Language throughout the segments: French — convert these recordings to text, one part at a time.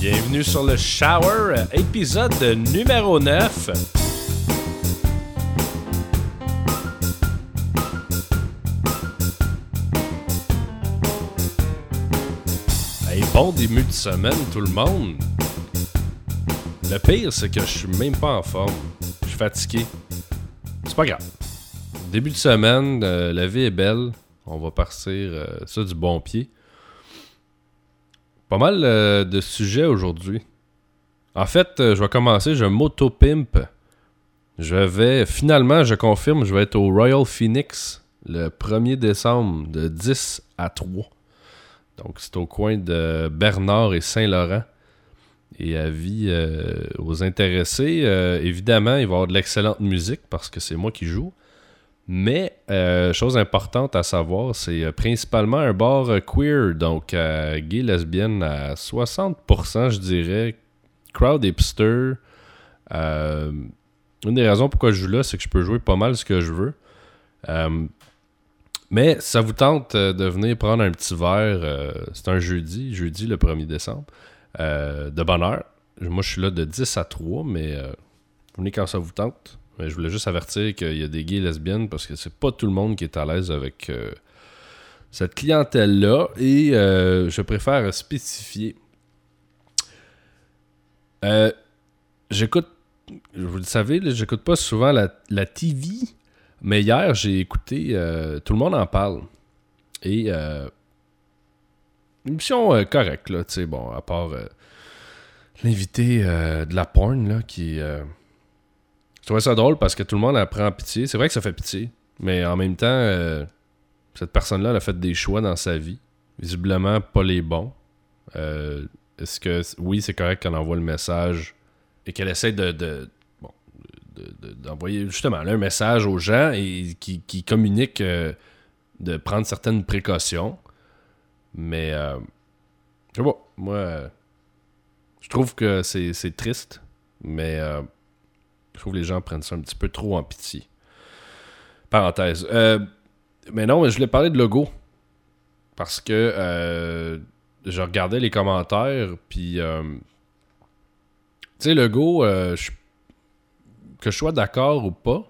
Bienvenue sur le Shower, épisode numéro 9. Hey, bon début de semaine tout le monde. Le pire c'est que je suis même pas en forme. Je suis fatigué. C'est pas grave. Début de semaine, euh, la vie est belle. On va partir euh, ça du bon pied. Pas mal euh, de sujets aujourd'hui. En fait, je vais commencer, je m'auto-pimp. Je vais, finalement, je confirme, je vais être au Royal Phoenix le 1er décembre de 10 à 3. Donc, c'est au coin de Bernard et Saint-Laurent. Et avis euh, aux intéressés, euh, évidemment, il va y avoir de l'excellente musique parce que c'est moi qui joue. Mais, euh, chose importante à savoir, c'est euh, principalement un bar queer, donc gay, lesbienne à 60%, je dirais. Crowd hipster. Une des raisons pourquoi je joue là, c'est que je peux jouer pas mal ce que je veux. Mais ça vous tente de venir prendre un petit verre, c'est un jeudi, jeudi le 1er décembre, euh, de bonne heure. Moi, je suis là de 10 à 3, mais euh, venez quand ça vous tente. Mais je voulais juste avertir qu'il y a des gays et lesbiennes parce que c'est pas tout le monde qui est à l'aise avec euh, cette clientèle-là. Et je préfère spécifier. J'écoute, vous le savez, j'écoute pas souvent la, la TV, mais hier j'ai écouté, tout le monde en parle. Et une émission euh, correcte, là, tu sais, bon, à part euh, l'invité euh, de la porn, là, qui. euh, je trouvais ça drôle parce que tout le monde apprend pitié. C'est vrai que ça fait pitié, mais en même temps, cette personne-là elle a fait des choix dans sa vie. Visiblement, pas les bons. Est-ce que, oui, c'est correct qu'elle envoie le message et qu'elle essaie de. d'envoyer justement là, un message aux gens et qui, communique de prendre certaines précautions. Mais, euh, je sais pas, moi, euh, je trouve que c'est triste, mais euh, je trouve que les gens prennent ça un petit peu trop en pitié. Parenthèse. Euh, mais non, je voulais parler de logo. Parce que je regardais les commentaires, puis. tu sais, je- que je sois d'accord ou pas,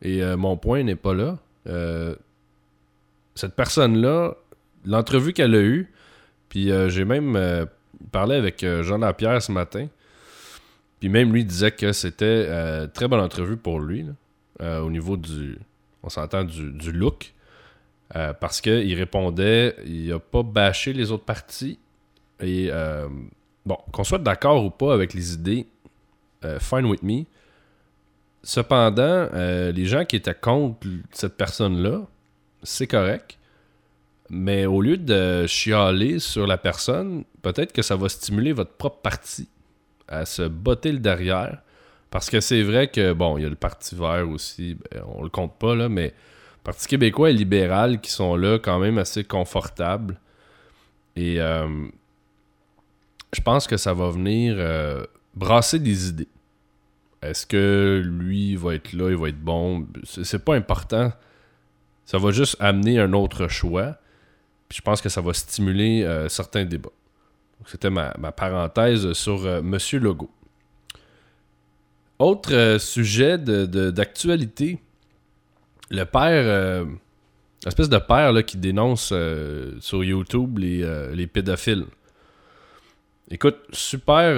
et mon point n'est pas là, cette personne-là, l'entrevue qu'elle a eue, puis euh, j'ai même euh, parlé avec euh, Jean Lapierre ce matin, puis même lui disait que c'était très bonne entrevue pour lui, au niveau du, on s'entend, du, du look, parce qu'il répondait, il a pas bâché les autres parties, et bon, qu'on soit d'accord ou pas avec les idées, fine with me. Cependant, les gens qui étaient contre cette personne-là, c'est correct. Mais au lieu de chialer sur la personne, peut-être que ça va stimuler votre propre parti à se botter le derrière. Parce que c'est vrai que, bon, il y a le Parti vert aussi, ben, on le compte pas, là, mais Parti québécois et libéral qui sont là quand même assez confortables. Et euh, je pense que ça va venir euh, brasser des idées. Est-ce que lui va être là, il va être bon? C'est pas important. Ça va juste amener un autre choix. Je pense que ça va stimuler euh, certains débats. C'était ma, ma parenthèse sur euh, Monsieur Legault. Autre euh, sujet de- de- d'actualité. le père, l'espèce de père là, qui dénonce sur YouTube les, les pédophiles. Écoute, super.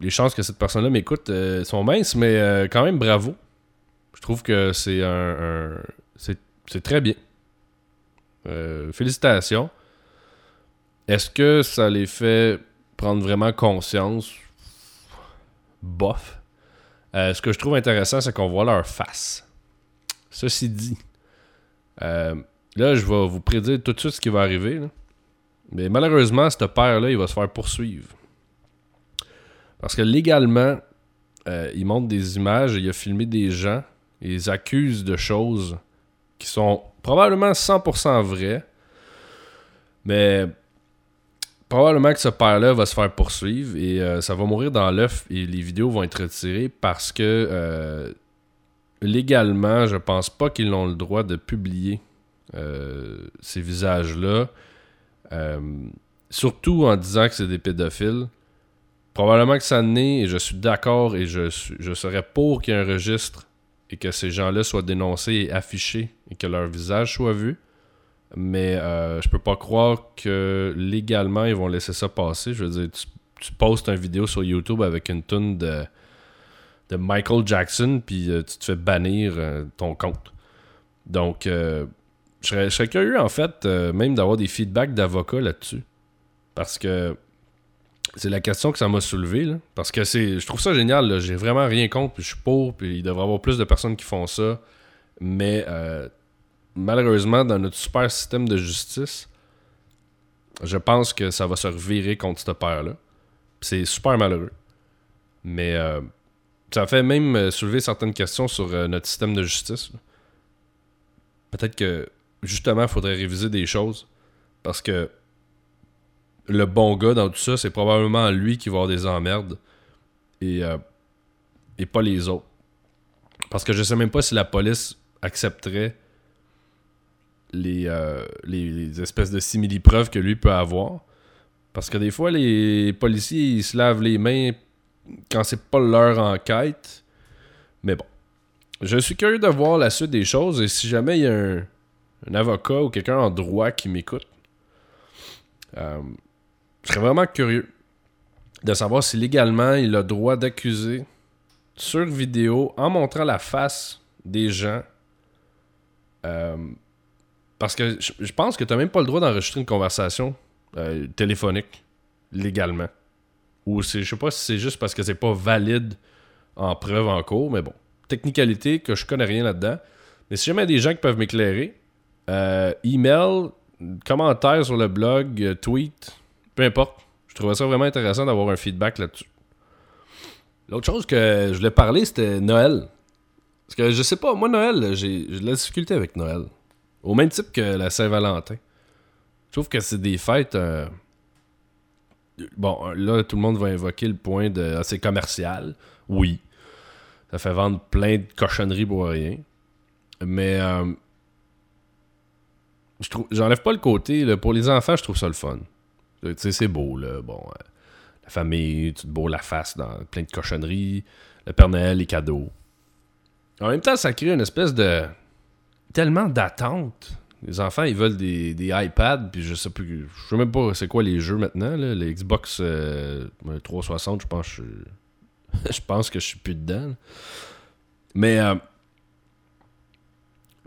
les chances que cette personne-là m'écoute sont minces, mais quand même bravo. Je trouve que c'est un, un- c'est très bien. Euh, félicitations. Est-ce que ça les fait prendre vraiment conscience? Bof. Euh, ce que je trouve intéressant, c'est qu'on voit leur face. Ceci dit, euh, là, je vais vous prédire tout de suite ce qui va arriver. Mais malheureusement, ce père-là, il va se faire poursuivre. Parce que légalement, il montre des images, il a filmé des gens, ils accusent de choses qui sont probablement 100% vraies. Mais probablement que ce père-là va se faire poursuivre et euh, ça va mourir dans l'œuf et les vidéos vont être retirées parce que euh, légalement, je pense pas qu'ils ont le droit de publier euh, ces visages-là. Surtout en disant que c'est des pédophiles. probablement que ça naît et je suis d'accord et je, je serais pour qu'il y ait un registre et que ces gens-là soient dénoncés et affichés et que leur visage soit vu. Mais euh, je peux pas croire que légalement ils vont laisser ça passer. Je veux dire, tu, postes une vidéo sur YouTube avec une tonne de, de Michael Jackson, puis euh, tu te fais bannir euh, ton compte. Donc, serais, je, serais, curieux en fait, même d'avoir des feedbacks d'avocats là-dessus. Parce que c'est la question que ça m'a soulevé. parce que c'est, je trouve ça génial. J'ai vraiment rien contre. Puis je suis pour. Puis il devrait y avoir plus de personnes qui font ça. Mais euh, malheureusement, dans notre super système de justice, je pense que ça va se revirer contre ce père-là. C'est super malheureux. Mais euh, ça fait même euh, soulever certaines questions sur notre système de justice. Peut-être que justement, il faudrait réviser des choses. Parce que le bon gars dans tout ça, c'est probablement lui qui va avoir des emmerdes et, euh, pas les autres. Parce que je sais même pas si la police accepterait les, euh, les, espèces de simili-preuves que lui peut avoir. Parce que des fois, les policiers, ils se lavent les mains quand c'est pas leur enquête. Mais bon. Je suis curieux de voir la suite des choses et si jamais il y a un, avocat ou quelqu'un en droit qui m'écoute, euh, je serais vraiment curieux de savoir si légalement il a le droit d'accuser sur vidéo en montrant la face des gens. Euh, parce que je, pense que tu n'as même pas le droit d'enregistrer une conversation euh, téléphonique légalement. Ou je sais pas si c'est juste parce que c'est pas valide en preuve en cours, mais bon. Technicalité que je connais rien là-dedans. Mais si jamais il y a des gens qui peuvent m'éclairer, euh, email, commentaire sur le blog, tweet, peu importe. Je trouvais ça vraiment intéressant d'avoir un feedback là-dessus. L'autre chose que je voulais parler, c'était Noël. Parce que je sais pas, moi, Noël, j'ai de la difficulté avec Noël. Au même type que la Saint-Valentin. Je trouve que c'est des fêtes. Euh, bon, là, tout le monde va invoquer le point de. ah, commercial. Oui. Ça fait vendre plein de cochonneries pour rien. Mais. Euh, j'enlève pas le côté. pour les enfants, je trouve ça le fun. Tu sais, c'est beau, là. Bon, euh, la famille, tu te la face dans plein de cochonneries, le Père Noël, les cadeaux. En même temps, ça crée une espèce de. tellement d'attente. Les enfants, ils veulent des, iPads, puis je sais plus. Je sais même pas c'est quoi les jeux maintenant, là. Les Xbox 360, euh, je pense je, je pense que je suis plus dedans. Mais. Euh,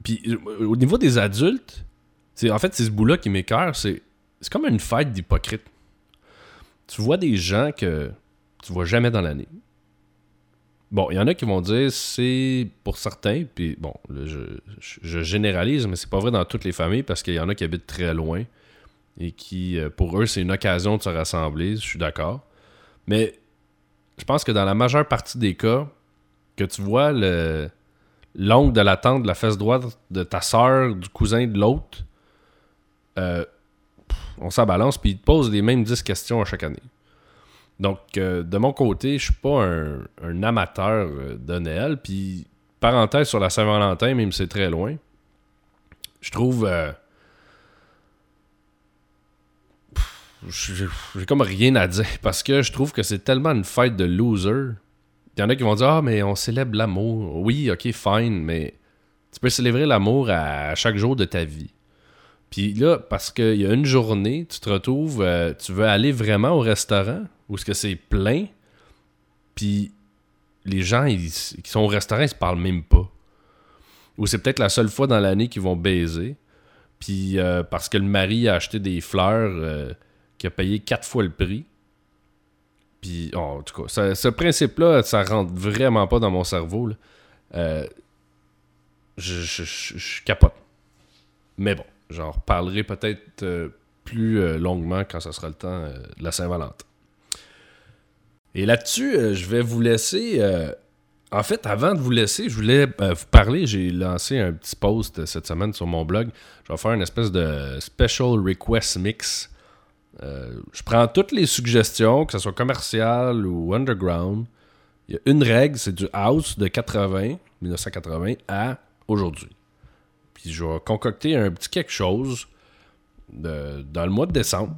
puis au niveau des adultes, en fait, c'est ce bout-là qui m'écœure, c'est c'est comme une fête d'hypocrite. Tu vois des gens que tu vois jamais dans l'année. Bon, il y en a qui vont dire c'est pour certains, puis bon, je, généralise, mais c'est pas vrai dans toutes les familles parce qu'il y en a qui habitent très loin et qui, euh, pour eux, c'est une occasion de se rassembler, je suis d'accord. Mais je pense que dans la majeure partie des cas, que tu vois le l'ongle de la tante, de la fesse droite de ta soeur, du cousin de l'autre, euh, on s'en balance, puis il te pose les mêmes 10 questions à chaque année. Donc, euh, de mon côté, je suis pas un, amateur euh, de Noël. Puis, parenthèse sur la Saint-Valentin, même si c'est très loin, je trouve. Euh, j'ai comme rien à dire parce que je trouve que c'est tellement une fête de loser. Il y en a qui vont dire Ah, mais on célèbre l'amour. Oui, ok, fine, mais tu peux célébrer l'amour à chaque jour de ta vie. Puis là, parce qu'il y a une journée, tu te retrouves, euh, tu veux aller vraiment au restaurant où ce que c'est plein, puis les gens qui sont au restaurant, ils se parlent même pas. Ou c'est peut-être la seule fois dans l'année qu'ils vont baiser. Puis euh, parce que le mari a acheté des fleurs euh, qui a payé quatre fois le prix. Puis, oh, en tout cas, ce principe-là, ça rentre vraiment pas dans mon cerveau. je, je capote. Mais bon. J'en reparlerai peut-être euh, plus euh, longuement quand ce sera le temps euh, de la Saint-Valentin. Et là-dessus, je vais vous laisser. en fait, avant de vous laisser, je voulais vous parler. J'ai lancé un petit post cette semaine sur mon blog. Je vais faire une espèce de special request mix. je prends toutes les suggestions, que ce soit commercial ou underground. Il y a une règle, c'est du house de 80, 1980 à aujourd'hui je vais concocter un petit quelque chose dans le mois de décembre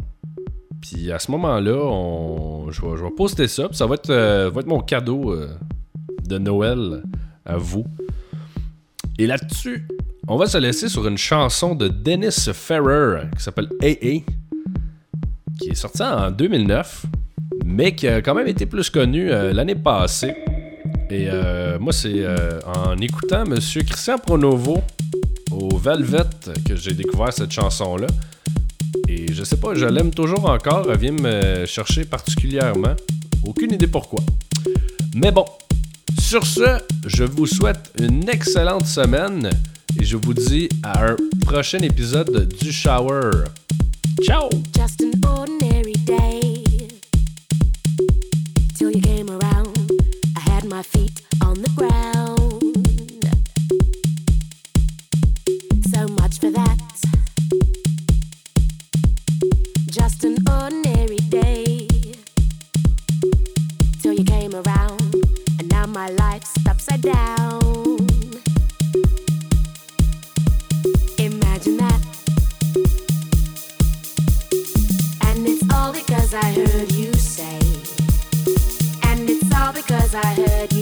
Puis à ce moment-là, je, vais, je vais poster ça. Puis ça va être, euh, va être mon cadeau euh, de Noël à vous. Et là-dessus, on va se laisser sur une chanson de Dennis Ferrer qui s'appelle AA, qui est sortie en 2009, mais qui a quand même été plus connue euh, l'année passée. Et moi, c'est en écoutant Monsieur Christian Pronovo au Velvet que j'ai découvert cette chanson-là. Et je sais pas, je l'aime toujours encore. Elle vient me chercher particulièrement. Aucune idée pourquoi. Mais bon, sur ce, je vous souhaite une excellente semaine et je vous dis à un prochain épisode du Shower. Ciao! Just an ordinary day. I heard you say. And it's all because I heard you